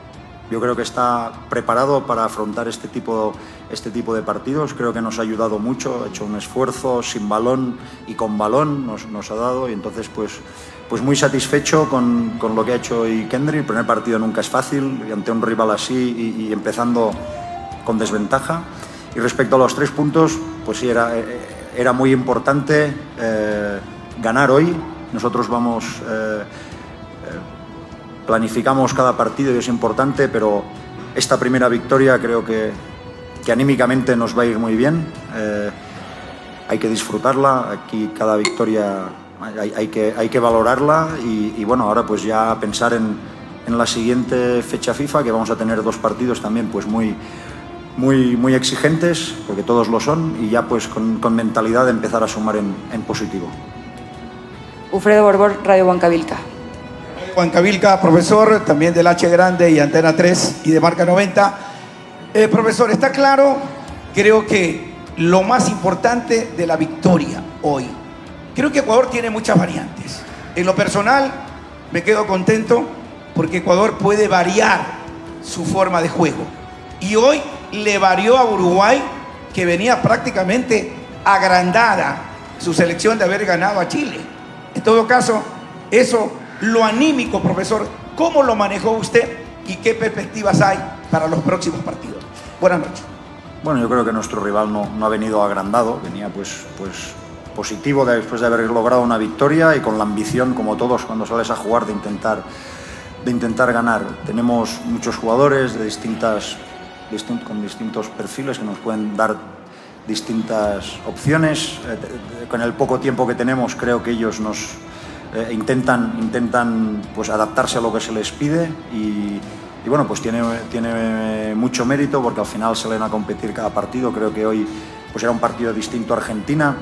yo creo que está preparado para afrontar este tipo, este tipo de partidos. Creo que nos ha ayudado mucho, ha hecho un esfuerzo sin balón y con balón nos, nos ha dado y entonces pues, pues muy satisfecho con, con, lo que ha hecho y Kendry. El primer partido nunca es fácil ante un rival así y, y empezando con desventaja. Y respecto a los tres puntos, pues sí, era, era muy importante eh, ganar hoy. Nosotros vamos... Eh, planificamos cada partido y es importante, pero esta primera victoria creo que, que anímicamente nos va a ir muy bien. Eh, hay que disfrutarla, aquí cada victoria hay, que, hay que valorarla y, bueno, ahora pues ya pensar en, en, la siguiente fecha FIFA, que vamos a tener dos partidos también pues muy, muy, muy exigentes, porque todos lo son, y ya pues con, con mentalidad de empezar a sumar en, positivo. Ufredo Borbor, Radio. Juan Cavilca, profesor, también del H Grande y Antena 3 y de Marca 90. Eh, profesor, está claro, creo que lo más importante de la victoria hoy. Creo que Ecuador tiene muchas variantes. En lo personal, me quedo contento porque Ecuador puede variar su forma de juego. Y hoy le varió a Uruguay, que venía prácticamente agrandada su selección de haber ganado a Chile. En todo caso, eso Lo anímico, profesor, ¿cómo lo manejó usted y qué perspectivas hay para los próximos partidos? Buenas noches. Bueno, yo creo que nuestro rival no, no ha venido agrandado, venía pues, pues positivo después de haber logrado una victoria y con la ambición, como todos, cuando sales a jugar, de intentar, de intentar ganar. Tenemos muchos jugadores de distintas, distin- con distintos perfiles que nos pueden dar distintas opciones. Eh, con el poco tiempo que tenemos, creo que ellos nos eh, intentan, intentan pues, adaptarse a lo que se les pide y, bueno, pues tiene, tiene mucho mérito porque al final salen a competir cada partido. Creo que hoy pues era un partido distinto a Argentina.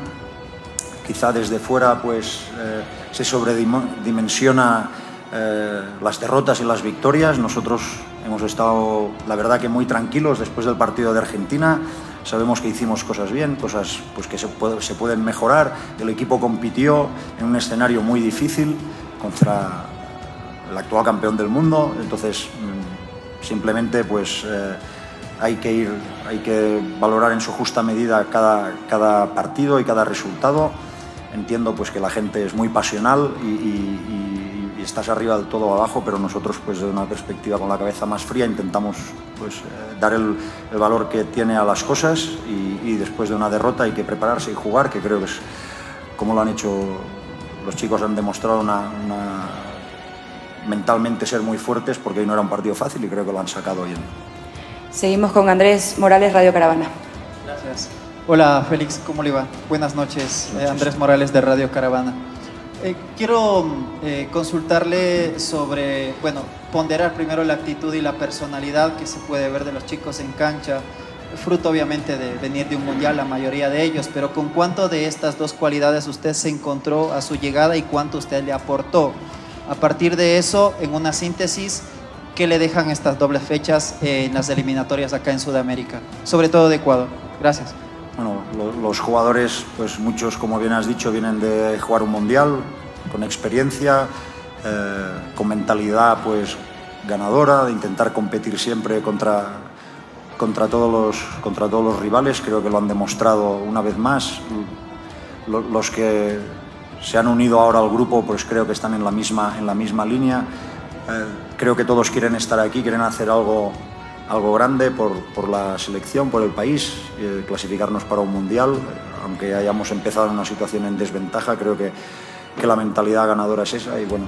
Quizá desde fuera pues eh, se sobredimensiona eh, las derrotas y las victorias. Nosotros hemos estado, la verdad, que muy tranquilos después del partido de Argentina. Sabemos que hicimos cosas bien, cosas pues, que se, puede- se pueden mejorar. El equipo compitió en un escenario muy difícil contra el actual campeón del mundo. Entonces, mm, simplemente pues eh, hay que ir, hay que valorar en su justa medida cada, cada partido y cada resultado. Entiendo pues que la gente es muy pasional y- y estás arriba del todo o abajo, pero nosotros pues de una perspectiva con la cabeza más fría intentamos pues eh, dar el, el valor que tiene a las cosas y, y después de una derrota hay que prepararse y jugar, que creo que es como lo han hecho los chicos han demostrado una, una- mentalmente ser muy fuertes porque hoy no era un partido fácil y creo que lo han sacado bien. Seguimos con Andrés Morales, Radio Caravana. Gracias. Hola Félix, ¿cómo le va? Buenas noches, Eh, Andrés Morales de Radio Caravana. Eh, quiero eh, consultarle sobre, bueno, ponderar primero la actitud y la personalidad que se puede ver de los chicos en cancha, fruto obviamente de venir de un mundial, la mayoría de ellos, pero ¿con cuánto de estas dos cualidades usted se encontró a su llegada y cuánto usted le aportó? A partir de eso, en una síntesis, ¿qué le dejan estas dobles fechas en las eliminatorias acá en Sudamérica? Sobre todo de Ecuador. Gracias. Bueno, lo- los jugadores, pues muchos, como bien has dicho, vienen de jugar un mundial con experiencia, eh, con mentalidad pues ganadora, de intentar competir siempre contra, contra, todos los, contra todos los rivales. Creo que lo han demostrado una vez más. Lo- Los que se han unido ahora al grupo, pues creo que están en la misma, en la misma línea. Eh, creo que todos quieren estar aquí, quieren hacer algo, algo grande por, por la selección, por el país, eh, clasificarnos para un mundial. Aunque hayamos empezado en una situación en desventaja, creo que, que la mentalidad ganadora es esa y bueno,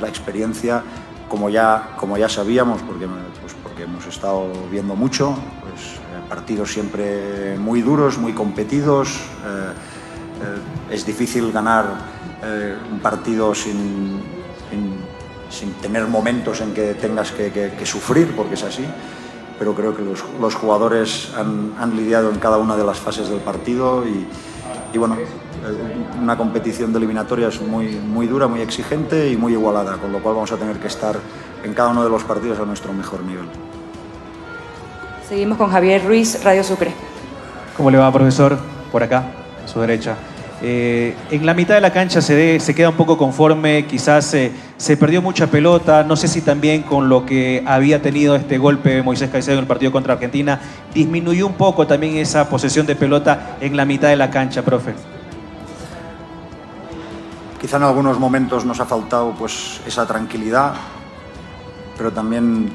la, experiencia, como ya, como ya sabíamos, porque, pues porque hemos estado viendo mucho, pues eh, partidos siempre muy duros, muy competidos. eh, es difícil ganar un partido sin- sin tener momentos en que tengas que, que- que sufrir, porque es así. Pero creo que los, los jugadores han, han lidiado en cada una de las fases del partido y, y bueno, eh, una competición de eliminatorias muy, muy dura, muy exigente y muy igualada, con lo cual vamos a tener que estar en cada uno de los partidos a nuestro mejor nivel. Seguimos con Javier Ruiz, Radio Sucre. ¿Cómo le va, profesor? Por acá, a su derecha. Eh, en la mitad de la cancha se, de- se queda un poco conforme, quizás eh, se perdió mucha pelota, no sé si también con lo que había tenido este golpe Moisés Caicedo en el partido contra Argentina, disminuyó un poco también esa posesión de pelota en la mitad de la cancha, profe. Quizá en algunos momentos nos ha faltado pues, esa tranquilidad, pero también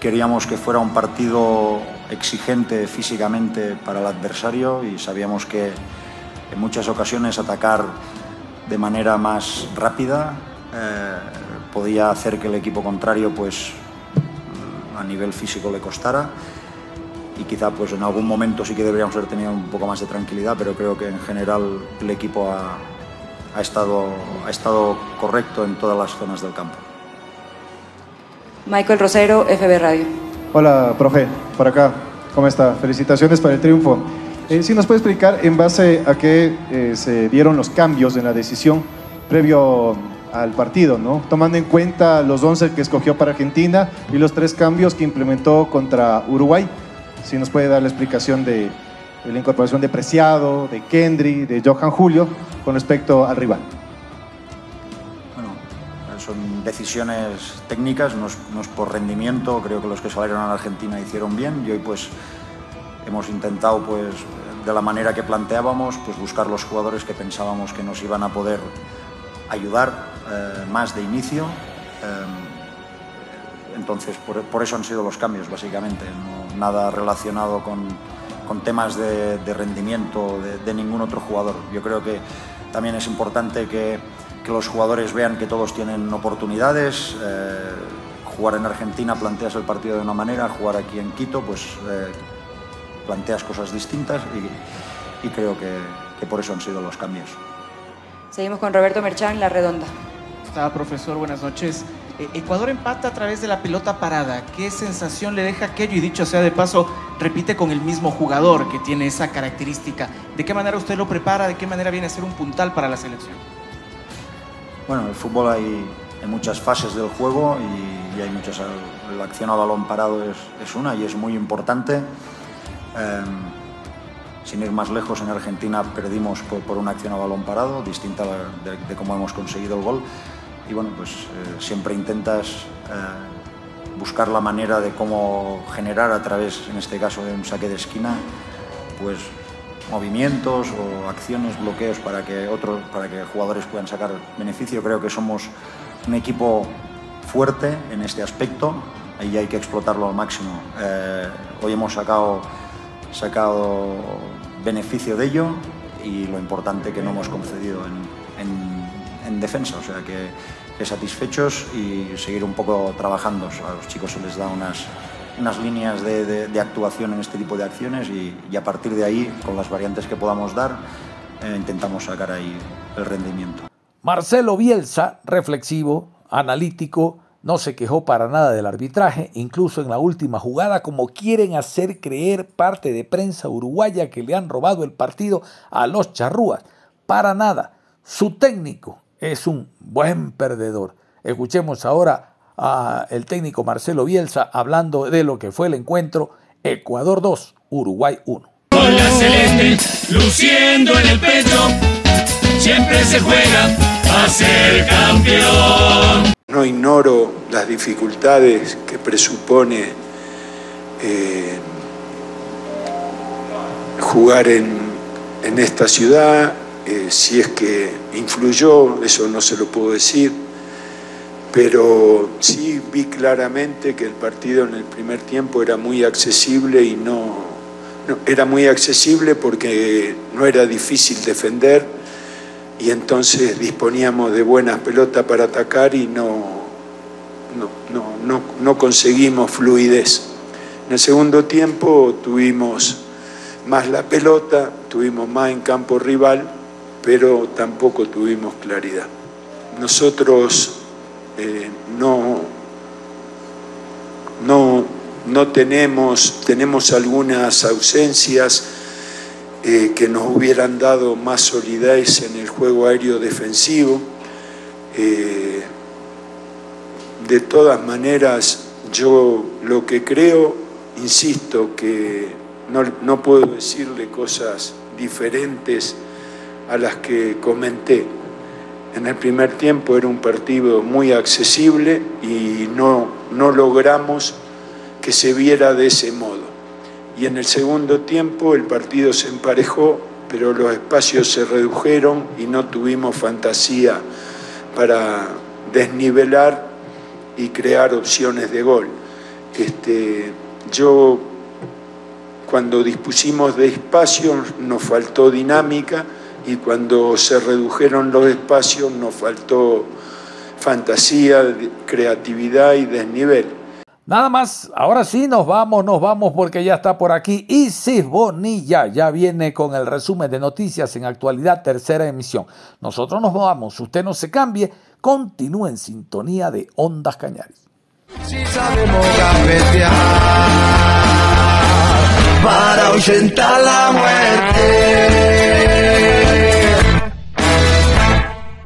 queríamos que fuera un partido exigente físicamente para el adversario y sabíamos que en muchas ocasiones atacar de manera más rápida eh, podía hacer que el equipo contrario pues a nivel físico le costara y quizá pues en algún momento sí que deberíamos haber tenido un poco más de tranquilidad, pero creo que en general el equipo ha, ha estado, ha estado correcto en todas las zonas del campo. Michael Rosero, FB Radio. Hola, profe, por acá. ¿Cómo está? Felicitaciones para el triunfo. Eh, ¿Sí nos puede explicar en base a qué eh, se dieron los cambios en la decisión previo al partido, ¿no? Tomando en cuenta los 11 que escogió para Argentina y los tres cambios que implementó contra Uruguay. Si nos puede dar la explicación de, la incorporación de Preciado, de Kendry, de Johan Julio con respecto al rival. Son decisiones técnicas, no es, no es por rendimiento. Creo que los que salieron a la Argentina hicieron bien y hoy pues hemos intentado pues de la manera que planteábamos pues buscar los jugadores que pensábamos que nos iban a poder ayudar eh, más de inicio. entonces, por, eso han sido los cambios, básicamente. nada relacionado con, con temas de, rendimiento de, ningún otro jugador. Yo creo que también es importante que, que los jugadores vean que todos tienen oportunidades. jugar en Argentina planteas el partido de una manera, jugar aquí en Quito, pues planteas cosas distintas y, y creo que, que por eso han sido los cambios. Seguimos con Roberto Merchán, La Redonda. Está, profesor, buenas noches. Eh, Ecuador empata a través de la pelota parada. ¿Qué sensación le deja aquello? Y dicho sea de paso, repite con el mismo jugador que tiene esa característica. ¿De qué manera usted lo prepara? ¿De qué manera viene a ser un puntal para la selección? Bueno, en el fútbol hay, hay muchas fases del juego y, y, hay muchas. La acción a balón parado es, es una y es muy importante. Eh, sin ir más lejos, en Argentina perdimos por, una acción a balón parado, distinta de, cómo hemos conseguido el gol. Y bueno, pues eh, siempre intentas eh, buscar la manera de cómo generar a través, en este caso, de un saque de esquina, pues movimientos o acciones, bloqueos para que otros, para que jugadores puedan sacar beneficio. Creo que somos un equipo fuerte en este aspecto y hay que explotarlo al máximo. Eh, hoy hemos sacado sacado beneficio de ello y lo importante que no hemos concedido en, en, defensa, o sea que, satisfechos y seguir un poco trabajando. A los chicos se les da unas, unas líneas de, actuación en este tipo de acciones y, y, a partir de ahí, con las variantes que podamos dar, eh, intentamos sacar ahí el rendimiento. Marcelo Bielsa, reflexivo, analítico, no se quejó para nada del arbitraje, incluso en la última jugada, como quieren hacer creer parte de prensa uruguaya que le han robado el partido a los charrúas. Para nada. Su técnico es un buen perdedor. Escuchemos ahora al técnico Marcelo Bielsa hablando de lo que fue el encuentro Ecuador 2, Uruguay 1. Con la celeste luciendo en el pecho, siempre se juega a ser campeón. No ignoro las dificultades que presupone eh, jugar en, en, esta ciudad, eh, si es que influyó, eso no se lo puedo decir, pero sí vi claramente que el partido en el primer tiempo era muy accesible y no, no era muy accesible porque no era difícil defender y entonces disponíamos de buenas pelotas para atacar y no, no, conseguimos fluidez. En el segundo tiempo tuvimos más la pelota, tuvimos más en campo rival, pero tampoco tuvimos claridad. Nosotros eh, no, no, no tenemos, tenemos algunas ausencias, eh, que nos hubieran dado más solidez en el juego aéreo defensivo. Eh, de todas maneras, yo lo que creo, insisto, que no, no puedo decirle cosas diferentes a las que comenté. En el primer tiempo era un partido muy accesible y no, no logramos que se viera de ese modo y en el segundo tiempo el partido se emparejó, pero los espacios se redujeron y no tuvimos fantasía para desnivelar y crear opciones de gol. Este, yo cuando dispusimos de espacios nos faltó dinámica y cuando se redujeron los espacios nos faltó fantasía, creatividad y desnivel. Nada más, ahora sí nos vamos, nos vamos porque ya está por aquí Isis Bonilla, ya viene con el resumen de noticias en actualidad, tercera emisión. Nosotros nos vamos, usted no se cambie, continúe en sintonía de Ondas Cañares. Si sabemos para ahuyentar la muerte.